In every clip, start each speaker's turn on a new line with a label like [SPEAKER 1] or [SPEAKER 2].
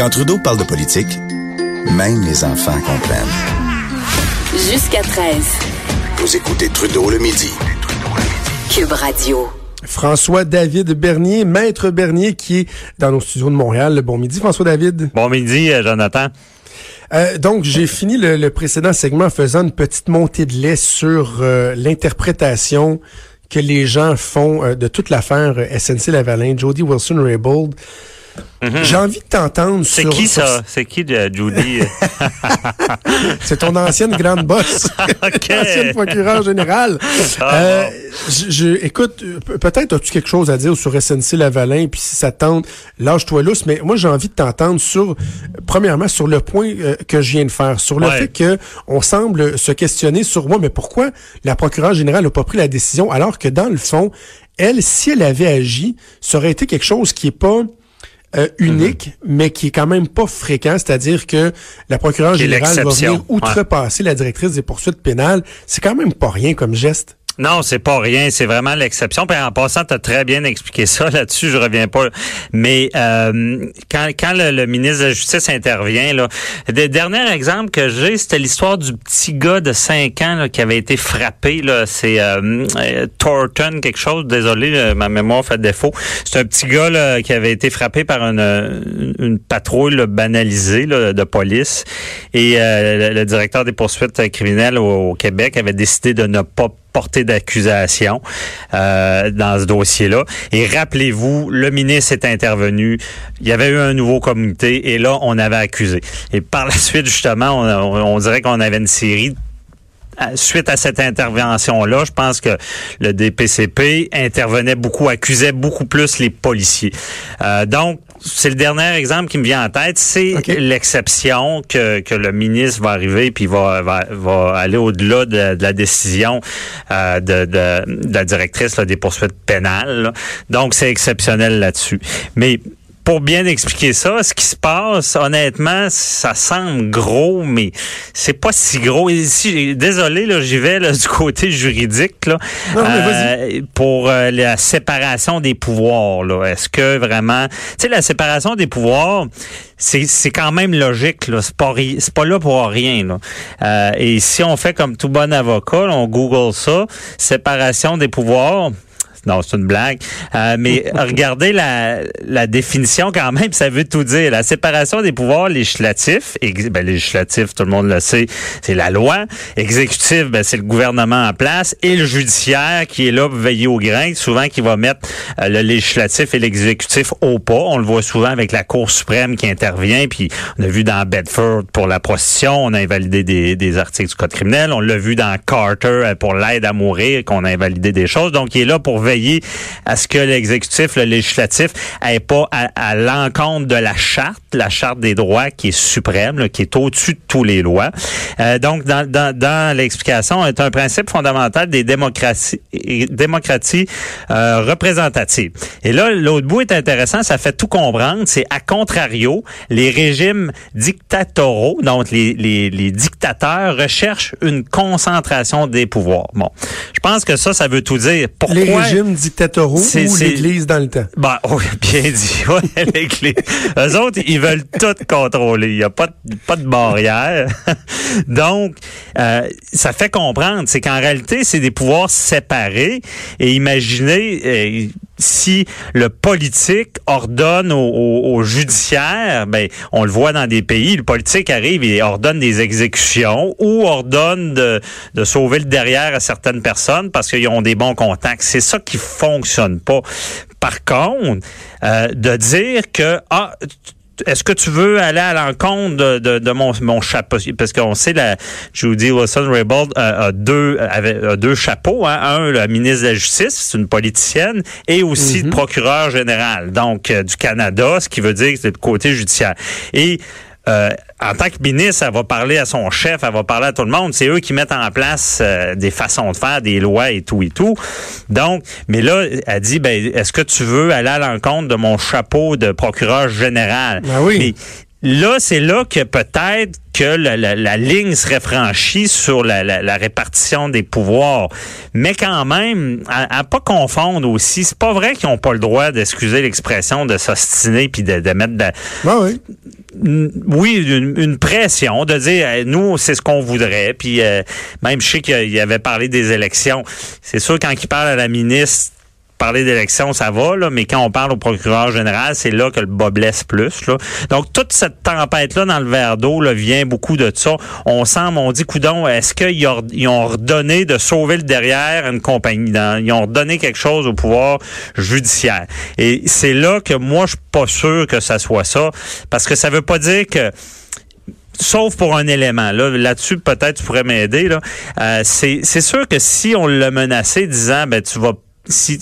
[SPEAKER 1] Quand Trudeau parle de politique, même les enfants comprennent.
[SPEAKER 2] Jusqu'à 13.
[SPEAKER 1] Vous écoutez Trudeau le midi.
[SPEAKER 2] Cube Radio.
[SPEAKER 3] François-David Bernier, maître Bernier, qui est dans nos studios de Montréal. Bon midi, François-David.
[SPEAKER 4] Bon midi, euh, Jonathan.
[SPEAKER 3] Euh, donc, j'ai fini le, le, précédent segment en faisant une petite montée de lait sur euh, l'interprétation que les gens font euh, de toute l'affaire SNC-Lavalin, Jody Wilson-Raybould.
[SPEAKER 4] Mhm.
[SPEAKER 3] J'ai envie de t'entendre
[SPEAKER 4] C'est
[SPEAKER 3] sur...
[SPEAKER 4] qui
[SPEAKER 3] sur-
[SPEAKER 4] ça? C'est qui, euh, Judy?
[SPEAKER 3] C'est ton ancienne grande bosse.
[SPEAKER 4] OK.
[SPEAKER 3] ancienne procureure générale.
[SPEAKER 4] Ah,
[SPEAKER 3] Euh, je, je- écoute, euh, pe- peut-être as-tu quelque chose à dire sur SNC Lavalin, puis si ça te tente, lâche-toi lousse, mais moi j'ai envie de t'entendre sur, premièrement, sur le point euh, que je viens de faire, sur le
[SPEAKER 4] Ouais.
[SPEAKER 3] fait que on semble se questionner sur moi, mais pourquoi la procureure générale n'a pas pris la décision, alors que dans le fond, elle, si elle avait agi, ça aurait été quelque chose qui est pas euh, unique,
[SPEAKER 4] Mm-hmm.
[SPEAKER 3] mais qui est quand même pas fréquent, c'est-à-dire que la procureure générale va venir outrepasser la directrice des poursuites pénales. C'est quand même pas rien comme geste.
[SPEAKER 4] Non, c'est pas rien, c'est vraiment l'exception. Puis en passant, tu as très bien expliqué ça là-dessus, je reviens pas. Mais euh, quand, quand le, le ministre de la Justice intervient, là, le dernier exemple que j'ai, c'était l'histoire du petit gars de 5 ans là, qui avait été frappé. Là, c'est euh, euh, Thornton, quelque chose, désolé, là, ma mémoire fait défaut. C'est un petit gars là, qui avait été frappé par une, une, patrouille là, banalisée là, de police. Et euh, le, le directeur des poursuites criminelles au Québec avait décidé de ne pas portée d'accusation euh, dans ce dossier-là. Et rappelez-vous, le ministre est intervenu, il y avait eu un nouveau comité et là, on avait accusé. Et par la suite, justement, on, on- dirait qu'on avait une série à- Suite à cette intervention-là, je pense que le DPCP intervenait beaucoup, accusait beaucoup plus les policiers. Euh, donc, c'est le dernier exemple qui me vient en tête. C'est l'exception que, que le ministre va arriver puis va, va, va aller au-delà de, de la décision euh, de, de, de la directrice là, des poursuites pénales. là. Donc, c'est exceptionnel là-dessus. Mais pour bien expliquer ça, ce qui se passe, honnêtement, ça semble gros, mais c'est pas si gros. Et si, désolé, là, j'y vais là, du côté juridique là,
[SPEAKER 3] Non,
[SPEAKER 4] euh, pour euh, la séparation des pouvoirs. Là, est-ce que vraiment, tu sais, la séparation des pouvoirs, c'est c'est quand même logique. Là, c'est pas ri- c'est pas là pour rien. Là. Euh, et si on fait comme tout bon avocat, là, on Google ça, séparation des pouvoirs. Non, c'est une blague. Euh, mais regardez la, la définition quand même, ça veut tout dire. La séparation des pouvoirs législatifs, ben, législatif, tout le monde le sait, c'est la loi. Exécutif, ben, c'est le gouvernement en place. Et le judiciaire qui est là pour veiller au grain, souvent qui va mettre euh, le législatif et l'exécutif au pas. On le voit souvent avec la Cour suprême qui intervient. Puis on a vu dans Bedford pour la prostitution, on a invalidé des, des articles du code criminel. On l'a vu dans Carter euh, pour l'aide à mourir, qu'on a invalidé des choses. Donc, il est là pour veiller à ce que l'exécutif, le législatif, ait pas à, l'encontre de la charte, la charte des droits qui est suprême, qui est au-dessus de tous les lois. Euh, donc, dans, dans, dans l'explication, est un principe fondamental des démocraties, démocraties euh, représentatives. Et là, l'autre bout est intéressant, ça fait tout comprendre. C'est à contrario, les régimes dictatoraux, donc les, les, les dictateurs recherchent une concentration des pouvoirs. Bon, je pense que ça, ça veut tout dire. Pourquoi
[SPEAKER 3] dictatoraux
[SPEAKER 4] C'est-
[SPEAKER 3] ou l'Église dans le temps?
[SPEAKER 4] ben, oui, bien dit. Ouais, l'Église. Eux autres, ils veulent tout contrôler. Il n'y a pas de, pas de barrière. Donc, euh, ça fait comprendre, c'est qu'en réalité, c'est des pouvoirs séparés. Et imaginez euh, si le politique ordonne au, au- au judiciaire, ben, on le voit dans des pays, le politique arrive et ordonne des exécutions ou ordonne de, de sauver le derrière à certaines personnes parce qu'ils ont des bons contacts. C'est ça qui fonctionne pas. Par contre, euh, de dire que ah, est-ce que tu veux aller à l'encontre de, de, de mon, mon chapeau? Parce qu'on sait, la Judy Wilson-Raybould a, a deux, avait, a deux chapeaux. Hein? Un, la ministre de la Justice, c'est une politicienne, et aussi le procureur général, donc euh, du Canada, ce qui veut dire que c'est le côté judiciaire. Et euh, en tant que ministre, elle va parler à son chef, elle va parler à tout le monde. C'est eux qui mettent en place euh, des façons de faire, des lois et tout et tout. Donc, mais là, elle dit, ben, est-ce que tu veux aller à l'encontre de mon chapeau de procureur général?
[SPEAKER 3] Ben oui.
[SPEAKER 4] Mais là, c'est là que peut-être que la, la- la ligne serait franchie sur la, la- la répartition des pouvoirs. Mais quand même, à, à pas confondre aussi, c'est pas vrai qu'ils ont pas le droit d'excuser l'expression de s'ostiner puis de, de mettre de la-
[SPEAKER 3] Ben oui.
[SPEAKER 4] Oui, une, une pression de dire nous c'est ce qu'on voudrait. Puis euh, même je sais qu'il avait parlé des élections. C'est sûr quand il parle à la ministre parler d'élections, ça va, là, mais quand on parle au procureur général, c'est là que le bas blesse plus. Là. Donc, toute cette tempête-là dans le verre d'eau vient beaucoup de ça. On semble, on dit, coudon, est-ce qu'ils ont, redonné de sauver le derrière une compagnie? Ils ont redonné quelque chose au pouvoir judiciaire. Et c'est là que moi, je suis pas sûr que ça soit ça, parce que ça veut pas dire que sauf pour un élément. Là, là-dessus, peut-être tu pourrais m'aider. Là. Euh, c'est, c'est sûr que si on l'a menacé disant ben tu vas si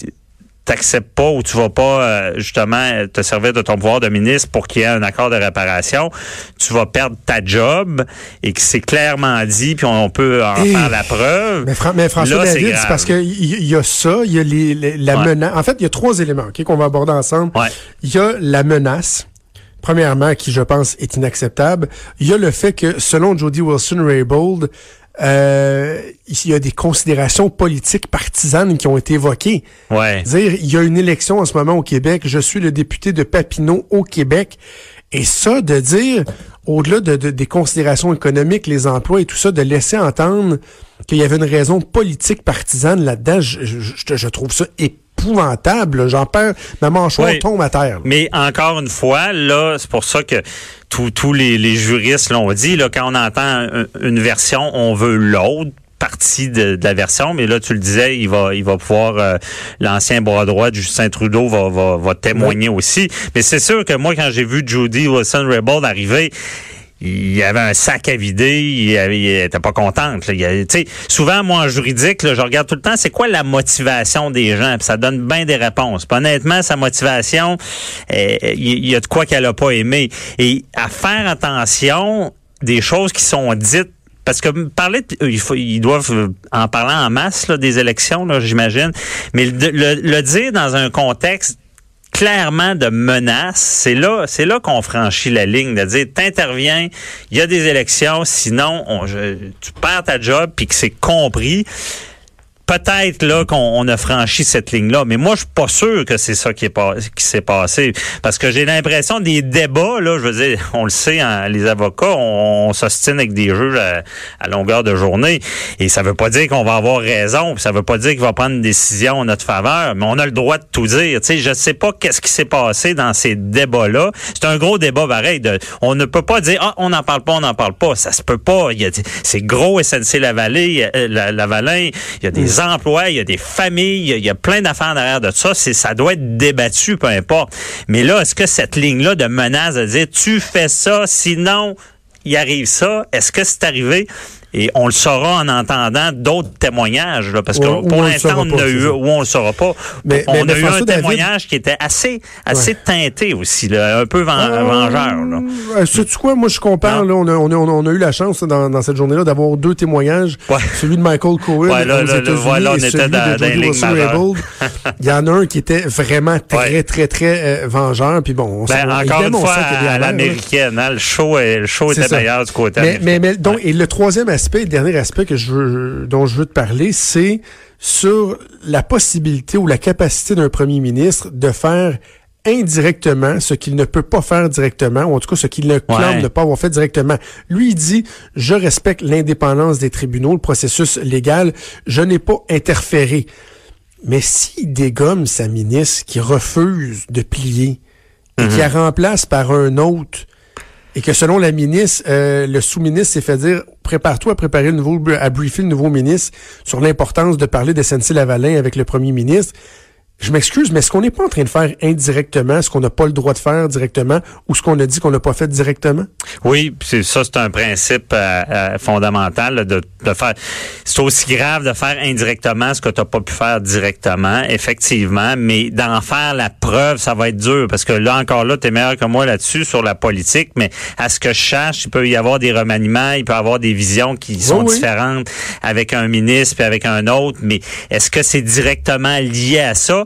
[SPEAKER 4] t'acceptes pas ou tu vas pas euh, justement te servir de ton pouvoir de ministre pour qu'il y ait un accord de réparation, tu vas perdre ta job et que c'est clairement dit, puis on peut en
[SPEAKER 3] Et-
[SPEAKER 4] faire la preuve.
[SPEAKER 3] Mais, Fran- mais François David, c'est parce qu'il y, il y a ça, il y a les, les- la
[SPEAKER 4] Ouais.
[SPEAKER 3] menace. En fait, il y a trois éléments qu'on va aborder ensemble.
[SPEAKER 4] Ouais.
[SPEAKER 3] Il y a la menace, premièrement, qui, je pense, est inacceptable. Il y a le fait que, selon Jody Wilson-Raybould, euh, il y a des considérations politiques partisanes qui ont été évoquées.
[SPEAKER 4] Ouais.
[SPEAKER 3] Dire, il y a une élection en ce moment au Québec, je suis le député de Papineau au Québec. Et ça, de dire, au-delà de, de- des considérations économiques, les emplois et tout ça, de laisser entendre qu'il y avait une raison politique partisane là-dedans, je, je- je- trouve ça épouvantable. J'en perds, ma mâchoire
[SPEAKER 4] Oui.
[SPEAKER 3] tombe à terre.
[SPEAKER 4] Mais encore une fois, là, c'est pour ça que tous tous les, les juristes l'ont dit, là, quand on entend un- une version, on veut l'autre partie de, de la version, mais là tu le disais, il va il va pouvoir euh, l'ancien bras droit de Justin Trudeau va va, va témoigner aussi. Mais c'est sûr que moi quand j'ai vu Judy Wilson Raybould arriver, il y avait un sac à vider, il, avait- il était pas contente. souvent, moi, en juridique, là, je regarde tout le temps, c'est quoi la motivation des gens, puis ça donne bien des réponses. Honnêtement, sa motivation, euh, il y, a de quoi qu'elle a pas aimé. Et à faire attention des choses qui sont dites parce que parler, faut, ils doivent euh, en parler en masse là, des élections, j'imagine. Mais le dire dans un contexte clairement de menace, c'est là, c'est là qu'on franchit la ligne de dire t'interviens, il y a des élections, sinon on, je- tu perds ta job puis que c'est compris. Peut-être là qu'on on a franchi cette ligne-là, mais moi je suis pas sûr que c'est ça qui est pas, qui s'est passé parce que j'ai l'impression des débats là, je veux dire, on le sait, hein, les avocats, on, on s'ostine avec des juges à, longueur de journée et ça veut pas dire qu'on va avoir raison, ça veut pas dire qu'il va prendre une décision en notre faveur, mais on a le droit de tout dire. Tu sais, je sais pas qu'est-ce qui s'est passé dans ces débats-là. C'est un gros débat pareil. On ne peut pas dire ah on n'en parle pas, on n'en parle pas. Ça se peut pas. C'est gros SNC Lavalin, euh, la, Lavalin. Il y des emplois, il y a des familles, il y a, plein d'affaires derrière de ça. C'est ça doit être débattu, peu importe. Mais là, est-ce que cette ligne-là de menace de dire tu fais ça, sinon il arrive ça, est-ce que c'est arrivé? Et on le saura en entendant d'autres témoignages, là, parce que
[SPEAKER 3] Ou- ou
[SPEAKER 4] pour
[SPEAKER 3] on
[SPEAKER 4] l'instant, on
[SPEAKER 3] pas,
[SPEAKER 4] a eu, ou on le saura pas.
[SPEAKER 3] Mais-
[SPEAKER 4] on
[SPEAKER 3] mais-
[SPEAKER 4] a eu
[SPEAKER 3] François
[SPEAKER 4] un
[SPEAKER 3] David-
[SPEAKER 4] témoignage qui était assez, assez teinté aussi, là, un peu
[SPEAKER 3] Euh,
[SPEAKER 4] vengeur. Là.
[SPEAKER 3] Euh, Sais-tu quoi? Moi, je compare. Là, on, a, on, a, on a eu la chance dans, dans cette journée-là d'avoir deux témoignages.
[SPEAKER 4] Ouais.
[SPEAKER 3] Celui de Michael Cohen
[SPEAKER 4] Ouais, là,
[SPEAKER 3] aux
[SPEAKER 4] là, là,
[SPEAKER 3] États-Unis
[SPEAKER 4] voilà, on
[SPEAKER 3] et
[SPEAKER 4] était
[SPEAKER 3] celui
[SPEAKER 4] dans-
[SPEAKER 3] de Jody Wilson-Raybould. Il y en a un qui était vraiment très, très, très, euh, vengeur. Puis bon, on
[SPEAKER 4] Ben, encore une
[SPEAKER 3] on
[SPEAKER 4] fois, à l'américaine, hein, le show, le show était meilleur du côté
[SPEAKER 3] mais, mais donc, et le troisième aspect, le dernier aspect que je veux, dont je veux te parler, c'est sur la possibilité ou la capacité d'un premier ministre de faire indirectement ce qu'il ne peut pas faire directement, ou en tout cas ce qu'il ne clame
[SPEAKER 4] Ouais.
[SPEAKER 3] ne pas avoir fait directement. Lui, il dit, je respecte l'indépendance des tribunaux, le processus légal, je n'ai pas interféré. Mais s'il dégomme sa ministre qui refuse de plier et qui la remplace par un autre, et que selon la ministre, euh, le sous-ministre s'est fait dire prépare-toi à préparer le nouveau à briefer le nouveau ministre sur l'importance de parler de SNC Lavalin avec le premier ministre. Je m'excuse, mais est-ce qu'on n'est pas en train de faire indirectement ce qu'on n'a pas le droit de faire directement ou ce qu'on a dit qu'on n'a pas fait directement?
[SPEAKER 4] Oui, c'est ça, c'est un principe euh, euh, fondamental là, de, de faire. C'est aussi grave de faire indirectement ce que tu n'as pas pu faire directement, effectivement, mais d'en faire la preuve, ça va être dur parce que là encore là, tu es meilleur que moi là-dessus sur la politique, mais à ce que je cherche, il peut y avoir des remaniements, il peut y avoir des visions qui sont
[SPEAKER 3] oui.
[SPEAKER 4] différentes avec un ministre puis avec un autre, mais est-ce que c'est directement lié à ça?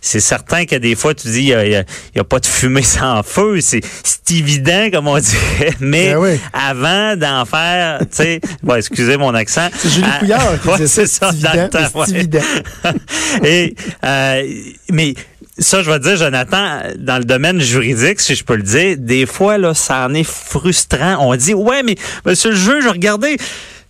[SPEAKER 4] C'est certain que des fois, tu dis, il n'y a, a, pas de fumée sans feu. C'est évident, comme on dirait. Mais
[SPEAKER 3] Ben oui.
[SPEAKER 4] avant d'en faire, tu sais, bon, excusez mon accent.
[SPEAKER 3] C'est Julie
[SPEAKER 4] Ah,
[SPEAKER 3] Couillard qui
[SPEAKER 4] ouais,
[SPEAKER 3] disait ça, évident,
[SPEAKER 4] temps, ouais.
[SPEAKER 3] évident.
[SPEAKER 4] Et, euh, mais ça, je vais te dire, Jonathan, dans le domaine juridique, si je peux le dire, des fois, là, ça en est frustrant. On dit, ouais, mais monsieur le juge, regardez,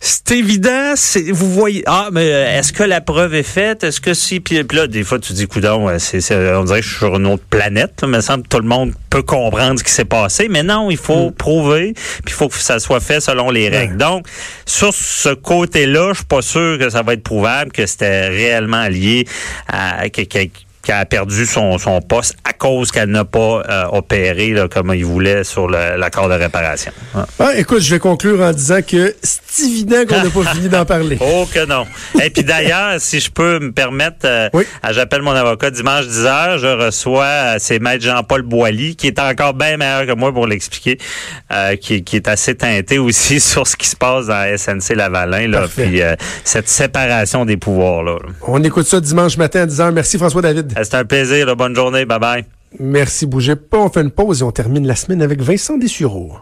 [SPEAKER 4] c'est évident, c'est, vous voyez, ah, mais euh, est-ce que la preuve est faite? Est-ce que si, puis, puis là, des fois, tu dis, coudon, ouais, c'est, c'est- on dirait que je suis sur une autre planète, là, mais il me semble que tout le monde peut comprendre ce qui s'est passé, mais non, il faut prouver, puis il faut que ça soit fait selon les règles. Donc, sur ce côté-là, je suis pas sûr que ça va être prouvable que c'était réellement lié à quelqu'un qui a perdu son, son poste à cause qu'elle n'a pas euh, opéré là, comme il voulait sur l'accord de réparation. Ah.
[SPEAKER 3] Ah, écoute, je vais conclure en disant que c'est évident qu'on n'a pas fini d'en parler.
[SPEAKER 4] Oh que non. Et puis d'ailleurs, si je peux me permettre, euh,
[SPEAKER 3] Oui.
[SPEAKER 4] j'appelle mon avocat dimanche 10h, je reçois, euh, c'est maître Jean-Paul Boilly, qui est encore bien meilleur que moi pour l'expliquer, euh, qui, qui est assez teinté aussi sur ce qui se passe dans SNC Lavalin, là,
[SPEAKER 3] Parfait.
[SPEAKER 4] puis euh, cette séparation des pouvoirs. là.
[SPEAKER 3] On écoute ça dimanche matin à 10h. Merci François
[SPEAKER 4] C'est un plaisir, bonne journée, bye bye.
[SPEAKER 3] Merci, bougez pas. On fait une pause et on termine la semaine avec Vincent Dessureau.